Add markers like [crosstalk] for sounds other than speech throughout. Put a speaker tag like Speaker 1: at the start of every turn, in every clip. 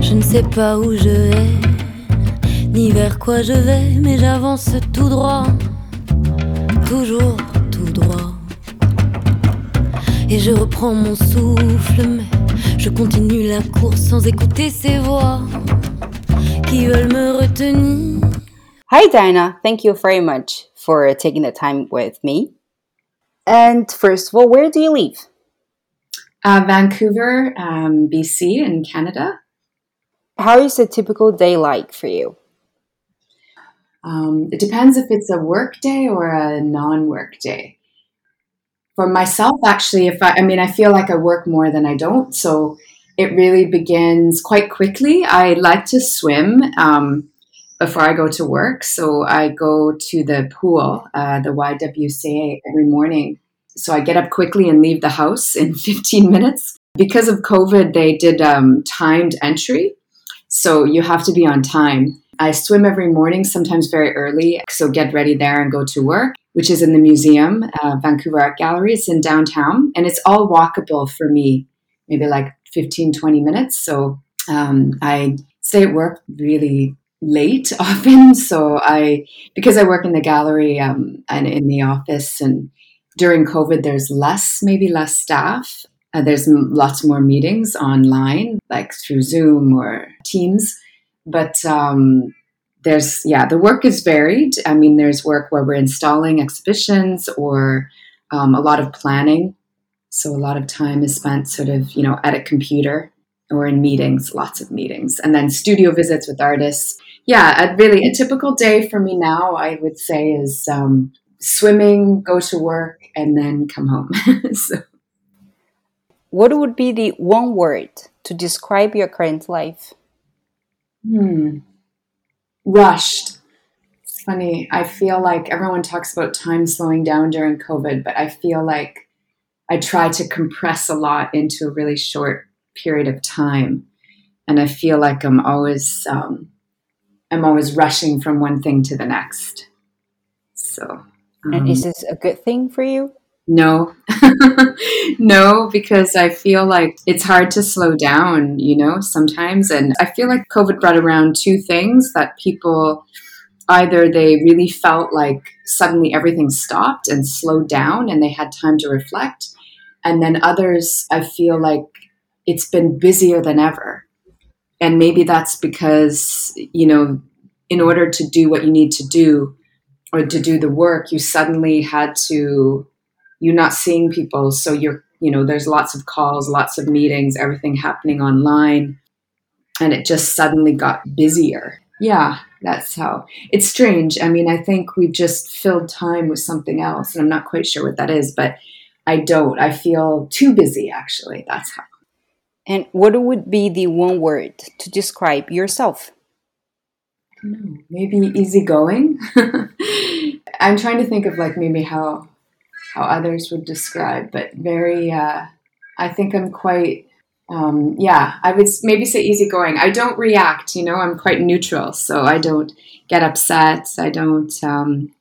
Speaker 1: Je ne sais pas où je vais, ni vers quoi je vais, mais j'avance tout droit, toujours tout droit. Et je reprends mon souffle, mais je continue la course sans écouter ces voix qui veulent me retenir.
Speaker 2: Hi, Dinah. Thank you very much for taking the time with me. And first of all, where do you live?
Speaker 3: Uh, Vancouver, um, BC, in Canada.
Speaker 2: How is a typical day like for you?
Speaker 3: Um, it depends if it's a work day or a non work day. For myself, actually, if I, I mean, I feel like I work more than I don't. So it really begins quite quickly. I like to swim um, before I go to work. So I go to the pool, uh, the YWCA, every morning. So I get up quickly and leave the house in [laughs] 15 minutes. Because of COVID, they did um, timed entry. So you have to be on time. I swim every morning, sometimes very early. So get ready there and go to work, which is in the museum, uh, Vancouver Art Gallery. It's in downtown and it's all walkable for me, maybe like 15, 20 minutes. So um, I stay at work really late [laughs] often. So I, because I work in the gallery um, and in the office, and during COVID, there's less, maybe less staff. Uh, there's m- lots more meetings online, like through Zoom or Teams. But um, there's, yeah, the work is varied. I mean, there's work where we're installing exhibitions or um, a lot of planning. So a lot of time is spent sort of, you know, at a computer or in meetings, lots of meetings, and then studio visits with artists. Yeah, a really a typical day for me now, I would say, is um, swimming, go to work, and then come home. [laughs] so.
Speaker 2: What would be the one word to describe your current life?
Speaker 3: Hmm. Rushed. It's funny. I feel like everyone talks about time slowing down during COVID, but I feel like I try to compress a lot into a really short period of time, and I feel like I'm always um, I'm always rushing from one thing to the next. So, um,
Speaker 2: and is this a good thing for you?
Speaker 3: No, [laughs] no, because I feel like it's hard to slow down, you know, sometimes. And I feel like COVID brought around two things that people either they really felt like suddenly everything stopped and slowed down and they had time to reflect. And then others, I feel like it's been busier than ever. And maybe that's because, you know, in order to do what you need to do or to do the work, you suddenly had to you're not seeing people. So you're you know there's lots of calls lots of meetings everything happening online. And it just suddenly got busier. Yeah that's how. It's strange. I mean i think we've just filled time with something else and i'm not quite sure what that is but i don't. I feel too busy actually. That's how.
Speaker 2: And what would be the one word to describe yourself
Speaker 3: maybe easygoing [laughs] i'm trying to think of like maybe how how others would describe, but very, uh, I think I'm quite, um, yeah, I would maybe say easygoing. I don't react, you know, I'm quite neutral. So I don't get upset. I don't um,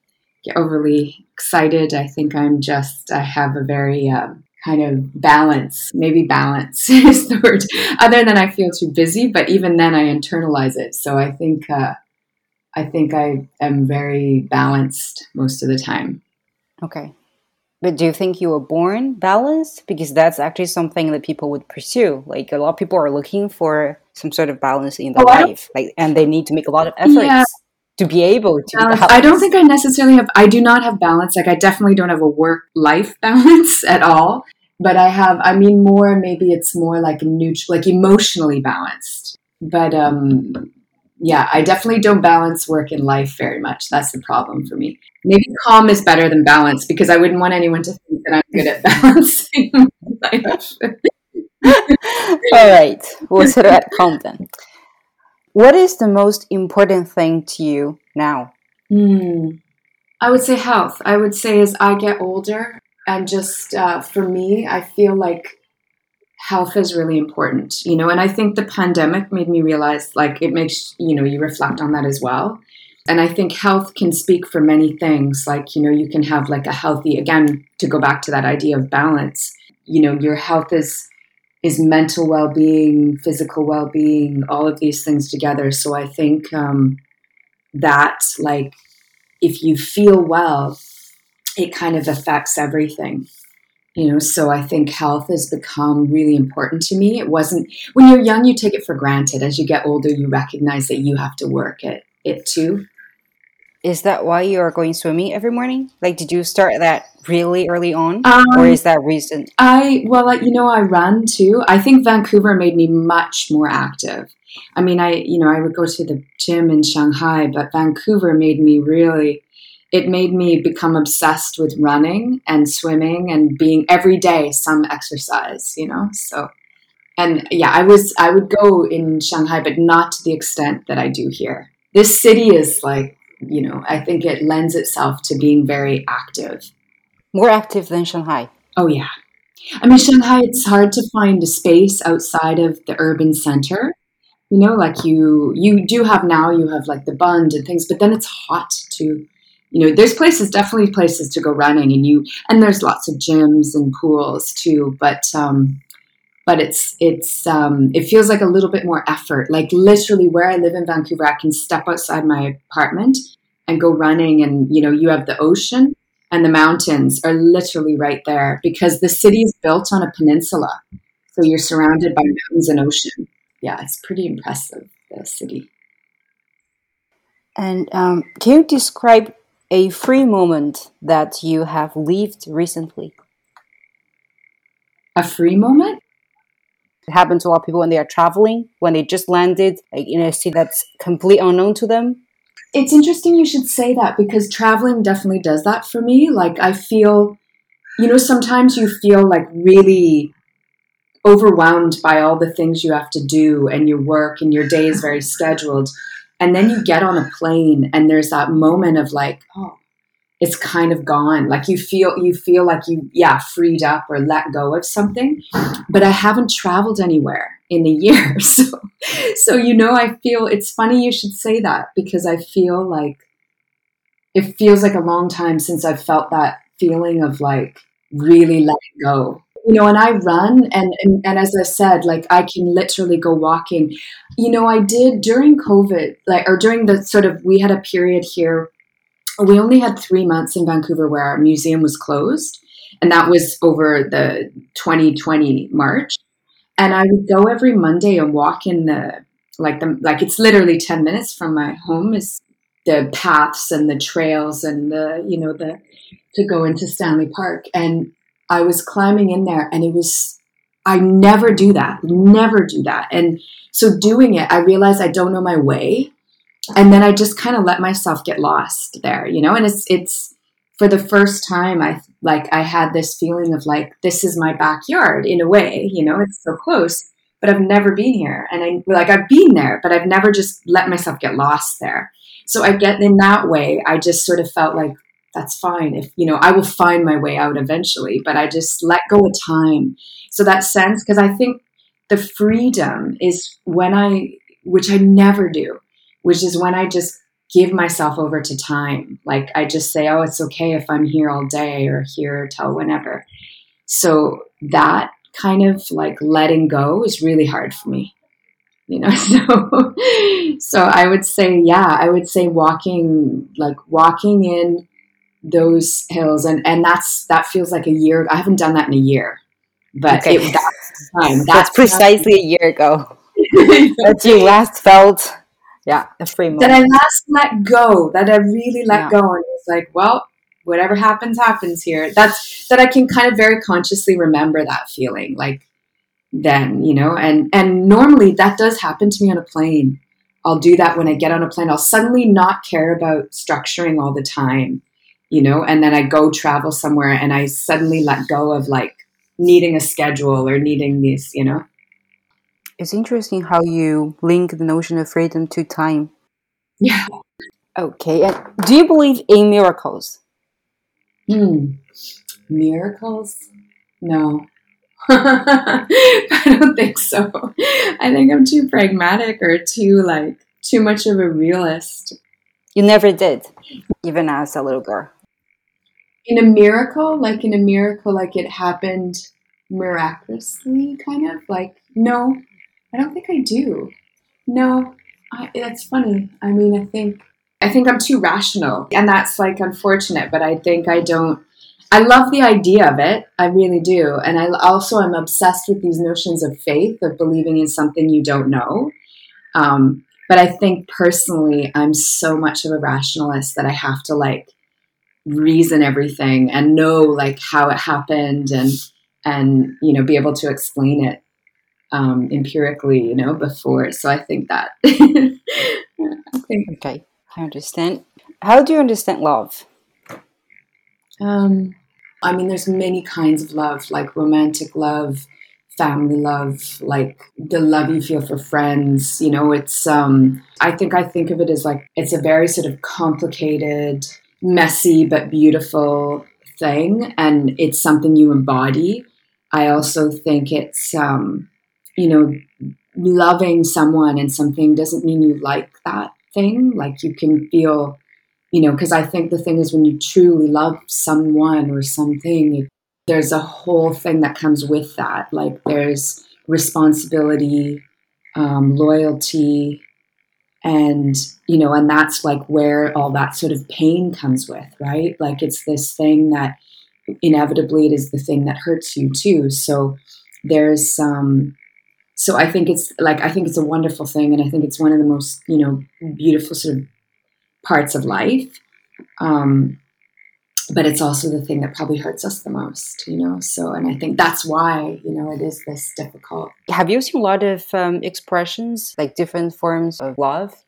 Speaker 3: get overly excited. I think I'm just, I have a very, uh, kind of balance, maybe balance [laughs] is the word, other than I feel too busy, but even then I internalize it. So I think, uh, I think I am very balanced most of the time.
Speaker 2: Okay. But do you think you were born balanced? Because that's actually something that people would pursue. Like a lot of people are looking for some sort of balance in their oh, life, like, and they need to make a lot of efforts yeah. to be able to.
Speaker 3: Uh, I don't think I necessarily have. I do not have balance. Like I definitely don't have a work life [laughs] balance at all. But I have. I mean, more maybe it's more like neutral, like emotionally balanced. But um, yeah, I definitely don't balance work and life very much. That's the problem for me. Maybe calm is better than balance because I wouldn't want anyone to think that I'm good at [laughs] balancing. [laughs]
Speaker 2: All right, we'll set it at calm then. What is the most important thing to you now?
Speaker 3: Mm, I would say health. I would say as I get older, and just uh, for me, I feel like health is really important, you know, and I think the pandemic made me realize like it makes, you know, you reflect on that as well. And I think health can speak for many things. Like, you know, you can have like a healthy, again, to go back to that idea of balance, you know, your health is is mental well-being physical well-being all of these things together so i think um, that like if you feel well it kind of affects everything you know so i think health has become really important to me it wasn't when you're young you take it for granted as you get older you recognize that you have to work at it too
Speaker 2: is that why you are going swimming every morning? Like, did you start that really early on, um, or is that recent?
Speaker 3: I well, like, you know, I run too. I think Vancouver made me much more active. I mean, I you know, I would go to the gym in Shanghai, but Vancouver made me really. It made me become obsessed with running and swimming and being every day some exercise. You know, so and yeah, I was I would go in Shanghai, but not to the extent that I do here. This city is like you know, I think it lends itself to being very active.
Speaker 2: More active than Shanghai.
Speaker 3: Oh, yeah. I mean, Shanghai, it's hard to find a space outside of the urban center. You know, like you you do have now, you have like the Bund and things, but then it's hot too. You know, there's places, definitely places to go running, and you and there's lots of gyms and pools too. But um, but it's it's um, it feels like a little bit more effort. Like literally, where I live in Vancouver, I can step outside my apartment and go running, and you know, you have the ocean and the mountains are literally right there because the city is built on a peninsula, so you're surrounded by mountains and ocean. Yeah, it's pretty impressive the city.
Speaker 2: And um, can you describe a free moment that you have lived recently?
Speaker 3: A free moment?
Speaker 2: It happens to a lot of people when they are traveling, when they just landed like, in a city that's complete unknown to them.
Speaker 3: It's interesting you should say that because traveling definitely does that for me. Like, I feel, you know, sometimes you feel like really overwhelmed by all the things you have to do and your work and your day is very scheduled. And then you get on a plane and there's that moment of like, oh, it's kind of gone. Like you feel you feel like you yeah freed up or let go of something. But i haven't traveled anywhere in a year. [laughs] So so you know i feel it's funny you should say that because i feel like it feels like a long time since i've felt that feeling of like really letting go you know and i run and, and and as i said like i can literally go walking you know i did during covid like or during the sort of we had a period here we only had three months in Vancouver where our museum was closed, and that was over the 2020 March. And I would go every Monday and walk in the like the like it's literally 10 minutes from my home is the paths and the trails and the you know the to go into Stanley Park and I was climbing in there and it was I never do that never do that and so doing it I realized I don't know my way and then I just kind of let myself get lost there, you know. And it's it's for the first time I like I had this feeling of like this is my backyard in a way, you know. It's so close, but I've never been here, and I like I've been there, but I've never just let myself get lost there. So I get in that way. I just sort of felt like that's fine if you know I will find my way out eventually, but I just let go of time. So that sense, because I think the freedom is when I, which I never do which is when I just give myself over to time. Like I just say, oh, it's okay if I'm here all day or here till whenever. So that kind of like letting go is really hard for me. You know, [laughs] so so I would say, yeah, I would say walking like walking in those hills and and that's that feels like a year. I haven't done that in a year. But okay. it, that's
Speaker 2: time. That's, that's precisely a year ago. [laughs] that you last felt yeah a free moment.
Speaker 3: that i last let go that i really let yeah. go and it's like well whatever happens happens here that's that i can kind of very consciously remember that feeling like then you know and and normally that does happen to me on a plane i'll do that when i get on a plane i'll suddenly not care about structuring all the time you know and then i go travel somewhere and i suddenly let go of like needing a schedule or needing these you know
Speaker 2: it's interesting how you link the notion of freedom to time.
Speaker 3: Yeah.
Speaker 2: Okay. And do you believe in miracles?
Speaker 3: Hmm. Miracles? No. [laughs] I don't think so. I think I'm too pragmatic or too like too much of a realist.
Speaker 2: You never did, even as a little girl.
Speaker 3: In a miracle, like in a miracle, like it happened miraculously, kind of like, no, I don't think I do. No, I, that's funny. I mean, I think I think I'm too rational, and that's like unfortunate. But I think I don't. I love the idea of it. I really do, and I also am obsessed with these notions of faith, of believing in something you don't know. Um, but I think personally, I'm so much of a rationalist that I have to like reason everything and know like how it happened and and you know be able to explain it um, empirically, you know, before. So I think that. [laughs]
Speaker 2: Okay, I understand. How do you understand love?
Speaker 3: Um, I mean, there's many kinds of love, like romantic love, family love, like the love you feel for friends. You know, it's. Um, I think I think of it as like it's a very sort of complicated, messy but beautiful thing, and it's something you embody. I also think it's um, you know, loving someone and something doesn't mean you like that thing. Like you can feel, you know, because I think the thing is when you truly love someone or something, there's a whole thing that comes with that. Like there's responsibility, um, loyalty, and you know, and that's like where all that sort of pain comes with, right? Like it's this thing that inevitably it is the thing that hurts you too. So there's um so I think it's like I think it's a wonderful thing, and I think it's one of the most you know beautiful sort of parts of life. Um, but it's also the thing that probably hurts us the most, you know. So, and I think that's why you know it is this difficult.
Speaker 2: Have you seen a lot of um, expressions, like different forms of love?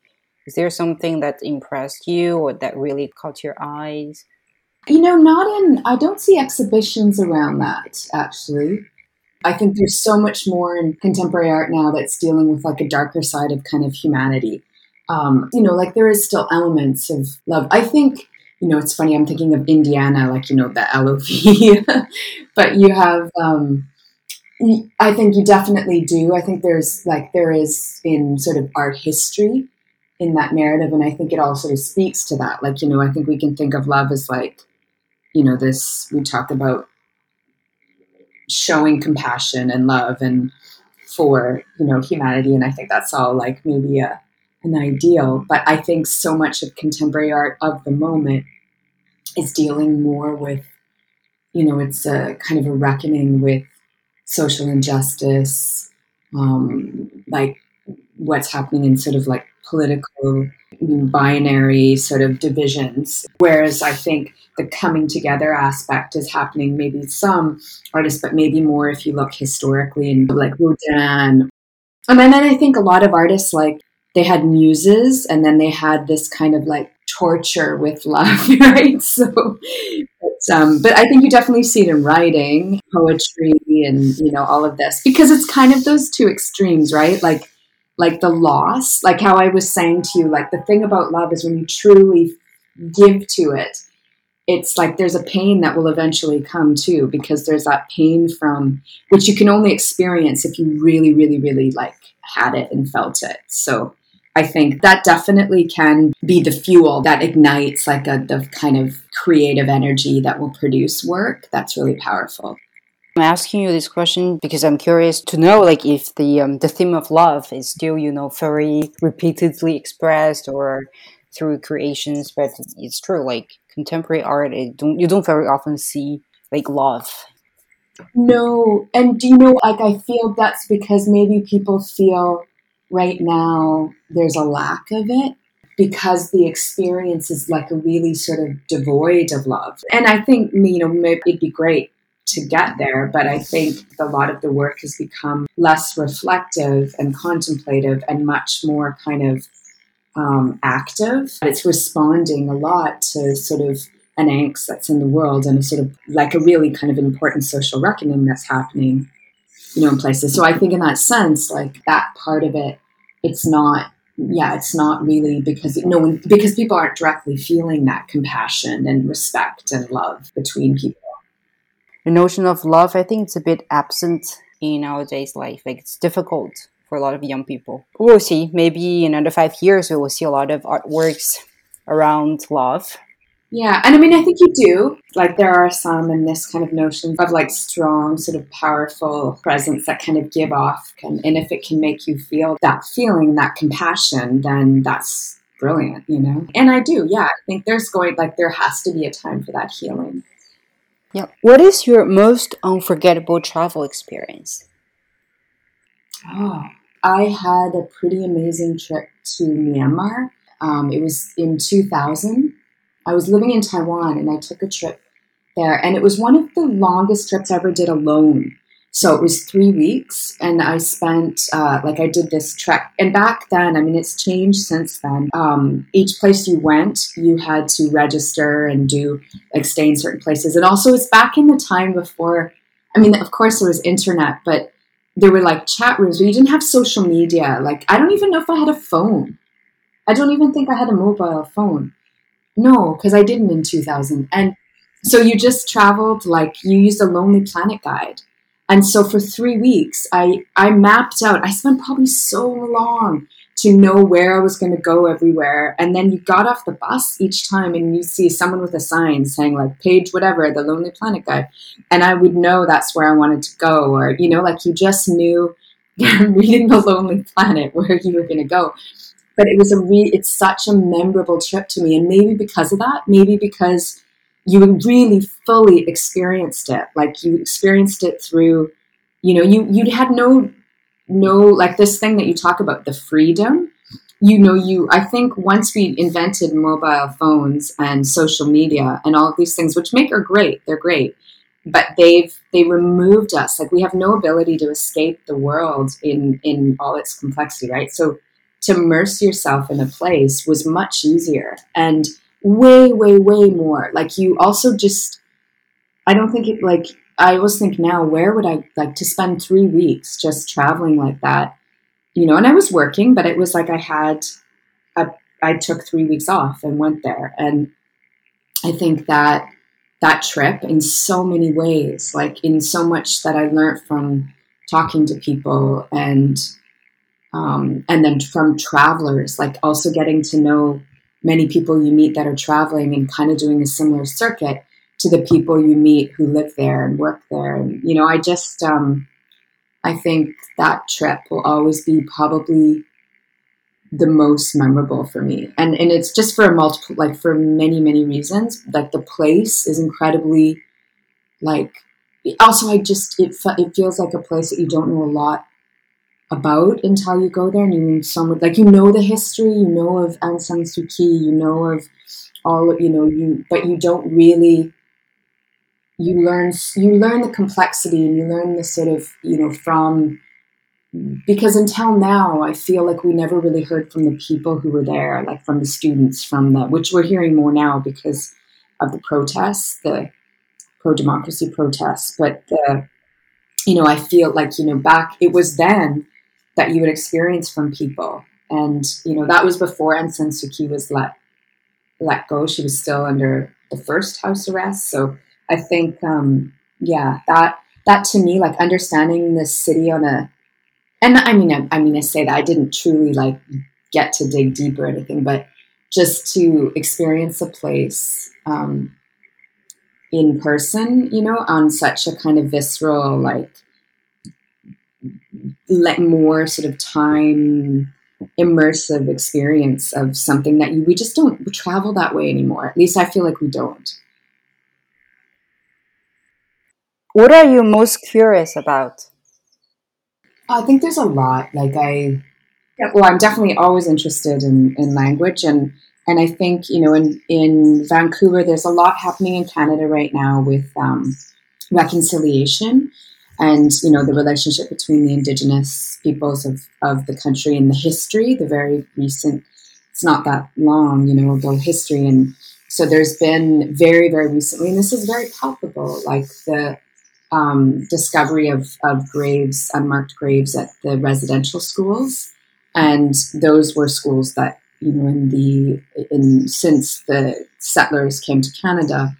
Speaker 2: Is there something that impressed you or that really caught your eyes?
Speaker 3: You know, not in. I don't see exhibitions around that actually. I think there's so much more in contemporary art now that's dealing with like a darker side of kind of humanity. Um, you know, like there is still elements of love. I think, you know, it's funny, I'm thinking of Indiana, like, you know, the LOV, [laughs] but you have, um, I think you definitely do. I think there's like, there is in sort of art history in that narrative. And I think it all sort of speaks to that. Like, you know, I think we can think of love as like, you know, this, we talk about showing compassion and love and for you know humanity and i think that's all like maybe a an ideal but i think so much of contemporary art of the moment is dealing more with you know it's a kind of a reckoning with social injustice um, like what's happening in sort of like political binary sort of divisions. Whereas I think the coming together aspect is happening maybe some artists, but maybe more if you look historically and like Rodin. And then I think a lot of artists like they had muses and then they had this kind of like torture with love, [laughs] right? So, but, um, but I think you definitely see it in writing, poetry, and you know all of this because it's kind of those two extremes, right? Like like the loss, like how I was saying to you, like the thing about love is when you truly give to it, it's like there's a pain that will eventually come too, because there's that pain from which you can only experience if you really, really, really like had it and felt it. So I think that definitely can be the fuel that ignites like a the kind of creative energy that will produce work that's really powerful.
Speaker 2: I'm asking you this question because I'm curious to know, like, if the um, the theme of love is still, you know, very repeatedly expressed or through creations. But it's true, like contemporary art, it don't, you don't very often see like love.
Speaker 3: No, and do you know, like, I feel that's because maybe people feel right now there's a lack of it because the experience is like a really sort of devoid of love. And I think, you know, maybe it'd be great to get there. But I think a lot of the work has become less reflective and contemplative and much more kind of um, active. It's responding a lot to sort of an angst that's in the world and a sort of like a really kind of important social reckoning that's happening, you know, in places. So I think in that sense, like that part of it, it's not yeah, it's not really because no one because people aren't directly feeling that compassion and respect and love between people
Speaker 2: the notion of love, I think it's a bit absent in our day's life. Like it's difficult for a lot of young people. We'll see. Maybe in another five years, we will see a lot of artworks around love.
Speaker 3: Yeah, and I mean, I think you do. Like, there are some in this kind of notion of like strong, sort of powerful presence that kind of give off. Can, and if it can make you feel that feeling, that compassion, then that's brilliant, you know? And I do, yeah. I think there's going, like, there has to be a time for that healing.
Speaker 2: Yeah. What is your most unforgettable travel experience?
Speaker 3: Oh, I had a pretty amazing trip to Myanmar. Um, it was in 2000 I was living in Taiwan and I took a trip there, and it was one of the longest trips I ever did alone. So it was three weeks, and I spent uh, like I did this trek. And back then, I mean, it's changed since then. Um, each place you went, you had to register and do like stay in certain places. And also, it's back in the time before. I mean, of course, there was internet, but there were like chat rooms, but you didn't have social media. Like, I don't even know if I had a phone. I don't even think I had a mobile phone. No, because I didn't in 2000. And so you just traveled like you used a Lonely Planet guide. And so for three weeks, I, I mapped out, I spent probably so long to know where I was going to go everywhere. And then you got off the bus each time and you see someone with a sign saying, like, page whatever, the Lonely Planet guide. And I would know that's where I wanted to go. Or, you know, like you just knew [laughs] reading the Lonely Planet where you were going to go but it was a re- it's such a memorable trip to me and maybe because of that maybe because you really fully experienced it like you experienced it through you know you you had no no like this thing that you talk about the freedom. You know you i think once we invented mobile phones and social media and all of these things which make are great they're great but they've they removed us. Like we have no ability to escape the world in in all its complexity right? So to immerse yourself in a place was much easier and way, way, way more. Like you also just, I don't think it like, I always think now, where would I like to spend three weeks just traveling like that? You know, and I was working, but it was like I had, a, I took three weeks off and went there. And I think that that trip in so many ways, like in so much that I learned from talking to people and um, and then from travelers, like also getting to know many people you meet that are traveling and kind of doing a similar circuit to the people you meet who live there and work there. And, you know, I just, um, I think that trip will always be probably the most memorable for me. And, and it's just for a multiple, like for many, many reasons. Like the place is incredibly, like, also I just, it, it feels like a place that you don't know a lot about until you go there and you meet someone like you know the history, you know of Aung San Suu Kyi, you know of all you know you, but you don't really. You learn you learn the complexity and you learn the sort of you know from because until now I feel like we never really heard from the people who were there, like from the students, from the which we're hearing more now because of the protests, the pro democracy protests, but the you know, I feel like, you know, back, it was then that you would experience from people. And, you know, that was before San Suu was let, let go. She was still under the first house arrest. So I think, um, yeah, that, that to me, like understanding the city on a, and I mean, I, I mean, I say that I didn't truly like get to dig deep or anything, but just to experience a place, um, in person, you know, on such a kind of visceral, like, let more sort of time immersive experience of something that you, we just don't travel that way anymore. At least I feel like we don't.
Speaker 2: What are you most curious about?
Speaker 3: I think there's a lot. Like I, well, I'm definitely always interested in, in language, and and I think you know in in Vancouver, there's a lot happening in Canada right now with um, reconciliation and you know the relationship between the indigenous peoples of, of the country and the history the very recent it's not that long you know the history. And so there's been very very recently and this is very palpable like the um, discovery of, of graves unmarked graves at the residential schools. And those were schools that you know in the in since the settlers came to canada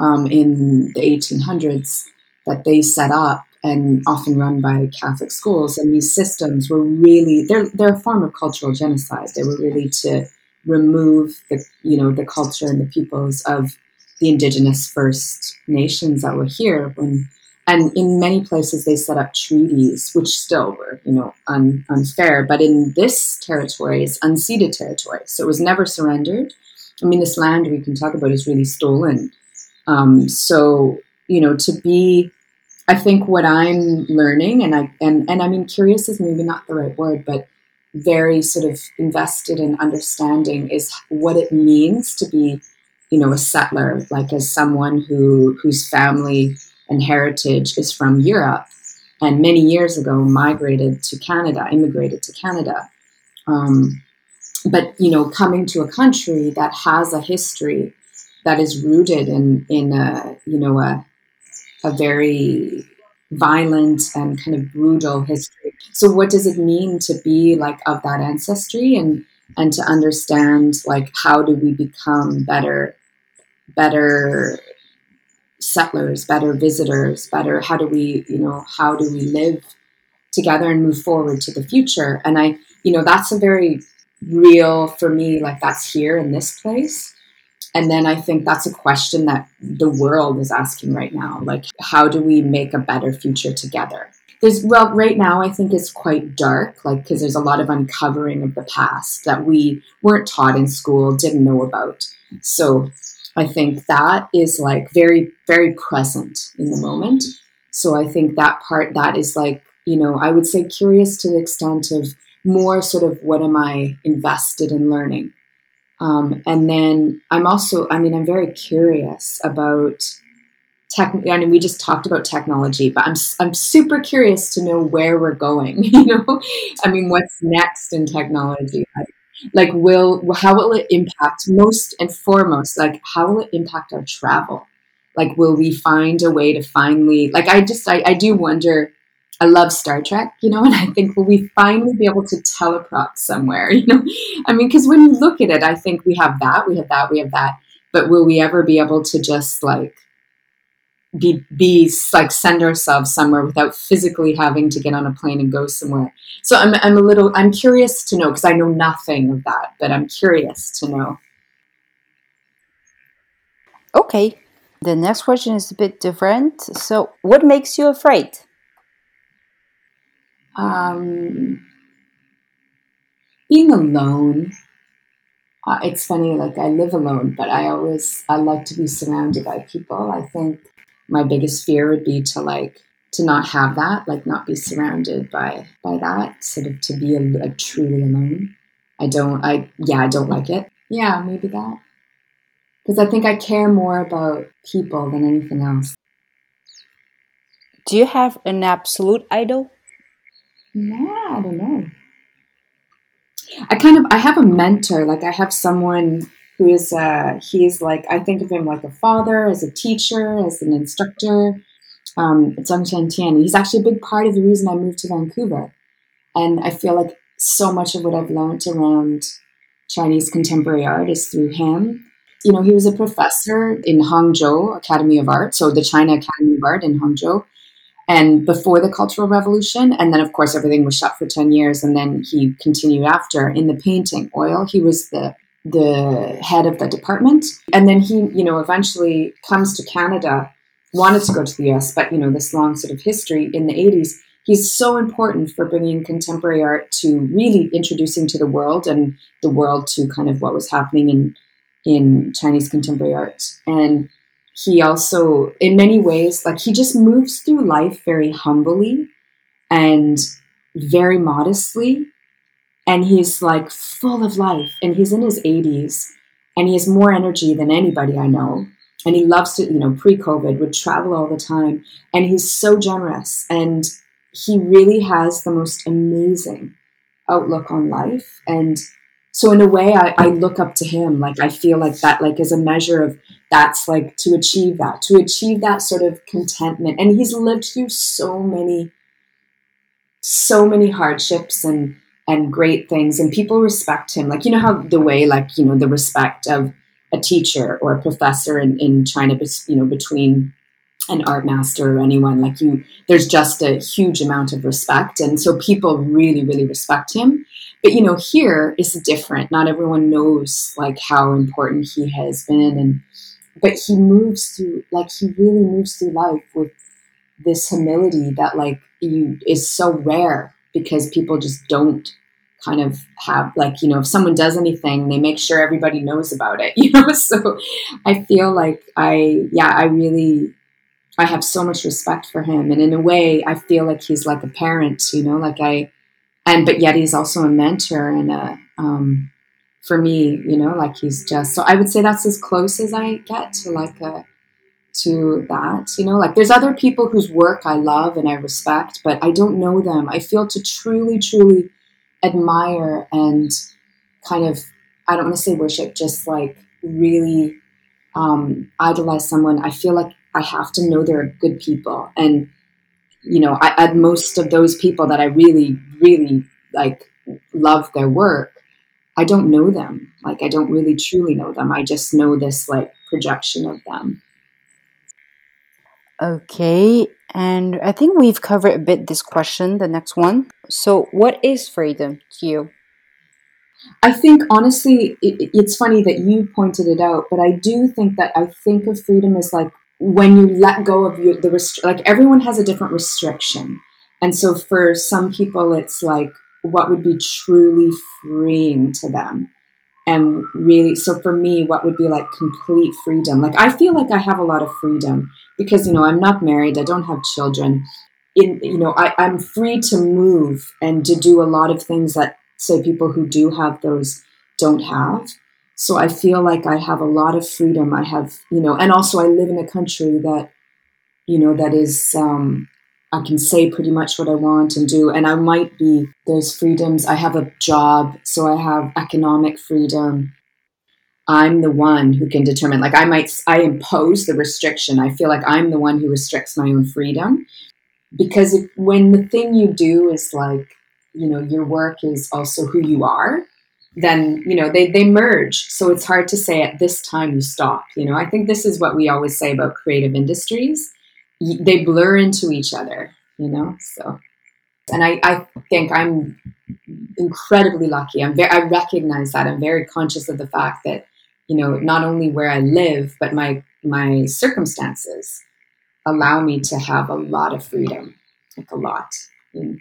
Speaker 3: um, in the 1800s that they set up and often run by Catholic schools. And these systems were really they're they're a form of cultural genocide. They were really to remove the you know the culture and the peoples of the indigenous First Nations that were here when and in many places they set up treaties which still were you know un, unfair but in this territory it's unceded territory so it was never surrendered i mean this land we can talk about is really stolen um, so you know to be i think what i'm learning and i and, and i mean curious is maybe not the right word but very sort of invested in understanding is what it means to be you know a settler like as someone who whose family and heritage is from Europe and many years ago migrated to Canada, immigrated to Canada. Um, but you know, coming to a country that has a history that is rooted in in a you know a a very violent and kind of brutal history. So, what does it mean to be like of that ancestry and and to understand like how do we become better better settlers, better visitors, better how do we, you know, how do we live together and move forward to the future? And I, you know, that's a very real for me, like that's here in this place. And then I think that's a question that the world is asking right now. Like, how do we make a better future together? There's, well, right now I think it's quite dark, like, because there's a lot of uncovering of the past that we weren't taught in school, didn't know about. So I think that is like very, very present in the moment. So I think that part, that is like, you know, I would say curious to the extent of more sort of what am I invested in learning. Um, and then I'm also, I mean, I'm very curious about tech. I mean, we just talked about technology, but I'm I'm super curious to know where we're going. [laughs] You know, I mean, what's next in technology? like will how will it impact most and foremost like how will it impact our travel like will we find a way to finally like i just i, I do wonder i love star trek you know [laughs] and i think will we finally be able to teleport somewhere [laughs] you know i mean because when you look at it i think we have that we have that we have that but will we ever be able to just like be be like send ourselves somewhere without physically having to get on a plane and go somewhere. So I'm I'm a little I'm curious to know because I know nothing of that, but I'm curious to know.
Speaker 2: Okay. The next question is a bit different. So, what makes you afraid?
Speaker 3: Um, being alone. Uh, it's funny, like I live alone, but I always I like to be surrounded by people. I think my biggest fear would be to like to not have that like not be surrounded by by that sort of to be a, like truly alone i don't i yeah i don't like it yeah maybe that because i think i care more about people than anything else
Speaker 2: do you have an absolute idol
Speaker 3: no i don't know i kind of i have a mentor like i have someone who is uh, he's like I think of him like a father, as a teacher, as an instructor. Um, Zheng Shengtian. He's actually a big part of the reason I moved to Vancouver, and I feel like so much of what I've learned around Chinese contemporary art is through him. You know, he was a professor in Hangzhou Academy of Art, so the China Academy of Art in Hangzhou, and before the Cultural Revolution, and then of course everything was shut for ten years, and then he continued after in the painting oil. He was the the head of the department. And then he, you know, eventually comes to Canada, wanted to go to the US, but, you know, this long sort of history in the 80s. He's so important for bringing contemporary art to really introducing to the world and the world to kind of what was happening in, in Chinese contemporary art. And he also, in many ways, like he just moves through life very humbly and very modestly and he's like full of life and he's in his 80s and he has more energy than anybody I know. And he loves to, you know, pre COVID would travel all the time. And he's so generous. And he really has the most amazing outlook on life. And so, in a way, I, I look up to him. Like, I feel like that, like, as a measure of that's like to achieve that, to achieve that sort of contentment. And he's lived through so many, so many hardships and and great things and people respect him like you know how the way like you know the respect of a teacher or a professor in, in china you know between an art master or anyone like you there's just a huge amount of respect and so people really really respect him. But you know here is different. Not everyone knows like how important he has been and but he moves through like he really moves through life with this humility that like you is so rare because people just don't kind of have like you know if someone does anything they make sure everybody knows about it [laughs] you know? So i feel like i yeah i really I have so much respect for him. And in a way, I feel like he's like a parent, you know, like I, and, but yet he's also a mentor and a, um, for me, you know, like he's just, so I would say that's as close as I get to like a, to that, you know, like there's other people whose work I love and I respect, but I don't know them. I feel to truly, truly admire and kind of, I don't want to say worship, just like really um, idolize someone. I feel like I have to know they're good people. And, you know, I, at most of those people that I really, really like love their work, I don't know them. Like, I don't really truly know them. I just know this like projection of them.
Speaker 2: Okay. And I think we've covered a bit this question, the next one. So, what is freedom to you?
Speaker 3: I think honestly, it, it's funny that you pointed it out, but I do think that I think of freedom as like when you let go of your, the rest, like everyone has a different restriction. And so for some people, it's like what would be truly freeing to them. And really, so for me, what would be like complete freedom? Like, I feel like I have a lot of freedom because, you know, I'm not married, I don't have children. In, you know, I, I'm free to move and to do a lot of things that, say, people who do have those don't have. So I feel like I have a lot of freedom. I have, you know, and also I live in a country that, you know, that is, um, I can say pretty much what I want and do. And I might be, there's freedoms. I have a job, so I have economic freedom. I'm the one who can determine, like, I might, I impose the restriction. I feel like I'm the one who restricts my own freedom. Because if, when the thing you do is like, you know, your work is also who you are, then you know they they merge. So it's hard to say at this time you stop you know? I think this is what we always say about creative industries. They blur into each other you know? So and i i think i'm incredibly lucky. I'm very i recognize that. I'm very conscious of the fact that you know not only where i live but my my circumstances allow me to have a lot of freedom like a lot mm.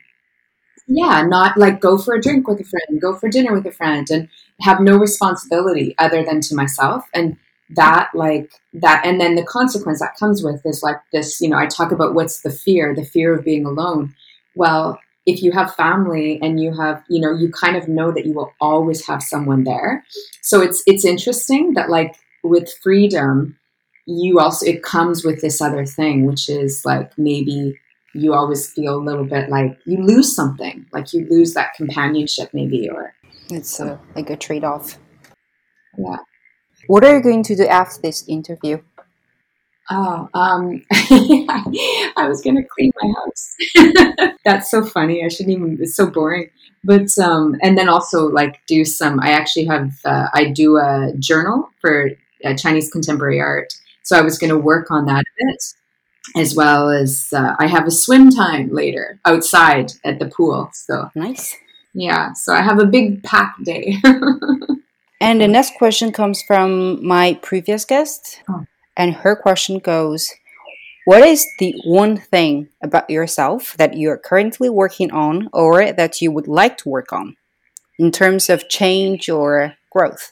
Speaker 3: Yeah, not like go for a drink with a friend, go for dinner with a friend, and have no responsibility other than to myself. And that, like, that, and then the consequence that comes with is like this, you know, I talk about what's the fear, the fear of being alone. Well, if you have family and you have, you know, you kind of know that you will always have someone there. So it's, it's interesting that, like, with freedom, you also, it comes with this other thing, which is like maybe you always feel a little bit like you lose something, like you lose that companionship, maybe, or
Speaker 2: it's a, like a trade off.
Speaker 3: Yeah.
Speaker 2: What are you going to do after this interview?
Speaker 3: Oh, um, [laughs] I was gonna clean my house. [laughs] That's so funny. I shouldn't even. It's so boring. But um, and then also like do some. I actually have. Uh, I do a journal for uh, Chinese contemporary art. So I was gonna work on that a bit as well as uh, I have a swim time later outside at the pool. So
Speaker 2: nice.
Speaker 3: Yeah, so I have a big pack day. [laughs]
Speaker 2: and the next question comes from my previous guest, oh. and her question goes. What is the one thing about yourself that you're currently working on or that you would like to work on in terms of change or growth?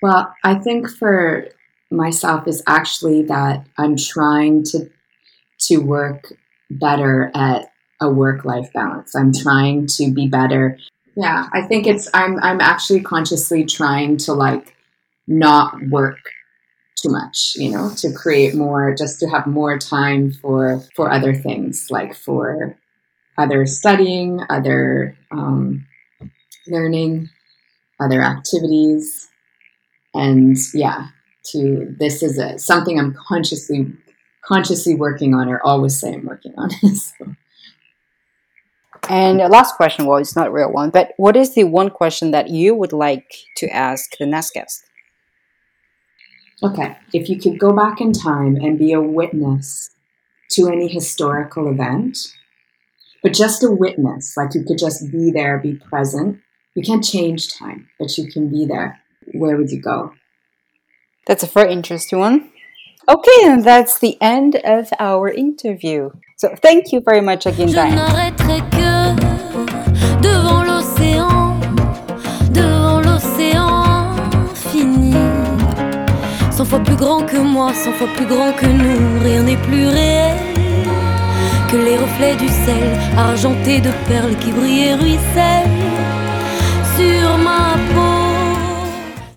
Speaker 3: Well, I think for myself is actually that I'm trying to to work better at a work life balance. I'm trying to be better. Yeah, I think it's I'm I'm actually consciously trying to like not work too much, you know, to create more just to have more time for for other things like for other studying, other um, learning, other activities. And yeah, to this is a, something I'm consciously consciously working on or always say I'm working on. [laughs] so.
Speaker 2: And the last question, well, it's not a real one, but what is the one question that you would like to ask the next guest?
Speaker 3: Okay, if you could go back in time and be a witness to any historical event, but just a witness, like you could just be there, be present. You can't change time, but you can be there. Where would you go?
Speaker 2: That's a very interesting one. Okay, and that's the end of our interview. So thank you very much again, Diane.
Speaker 1: fois plus grand que moi, cent fois plus grand que nous, rien n'est plus réel que les reflets du sel, argentés de perles qui brillent et ruissellent.